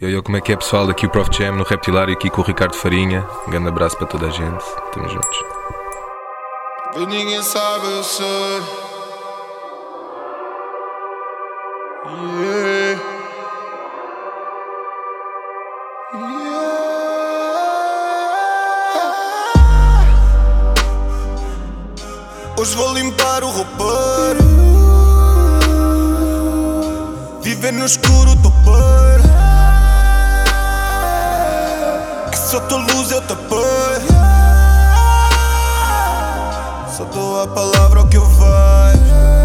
Eu, eu, como é que é pessoal? Aqui o Prof Jam no Reptilário, aqui com o Ricardo Farinha. Um grande abraço para toda a gente. Estamos juntos. Vê ninguém sabe, eu sei. Yeah. Yeah. Hoje vou limpar o roupeiro. Viver no escuro, topeiro. Se eu tô luz, eu tô apoio Só tua palavra que eu que vai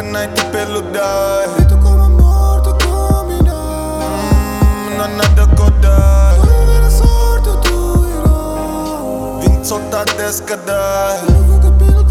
que night pelo dar. Feito como amor, tu combinar. Hum, não há nada que eu. Tu a sorte, tu irás. Vim soltar desse que pelo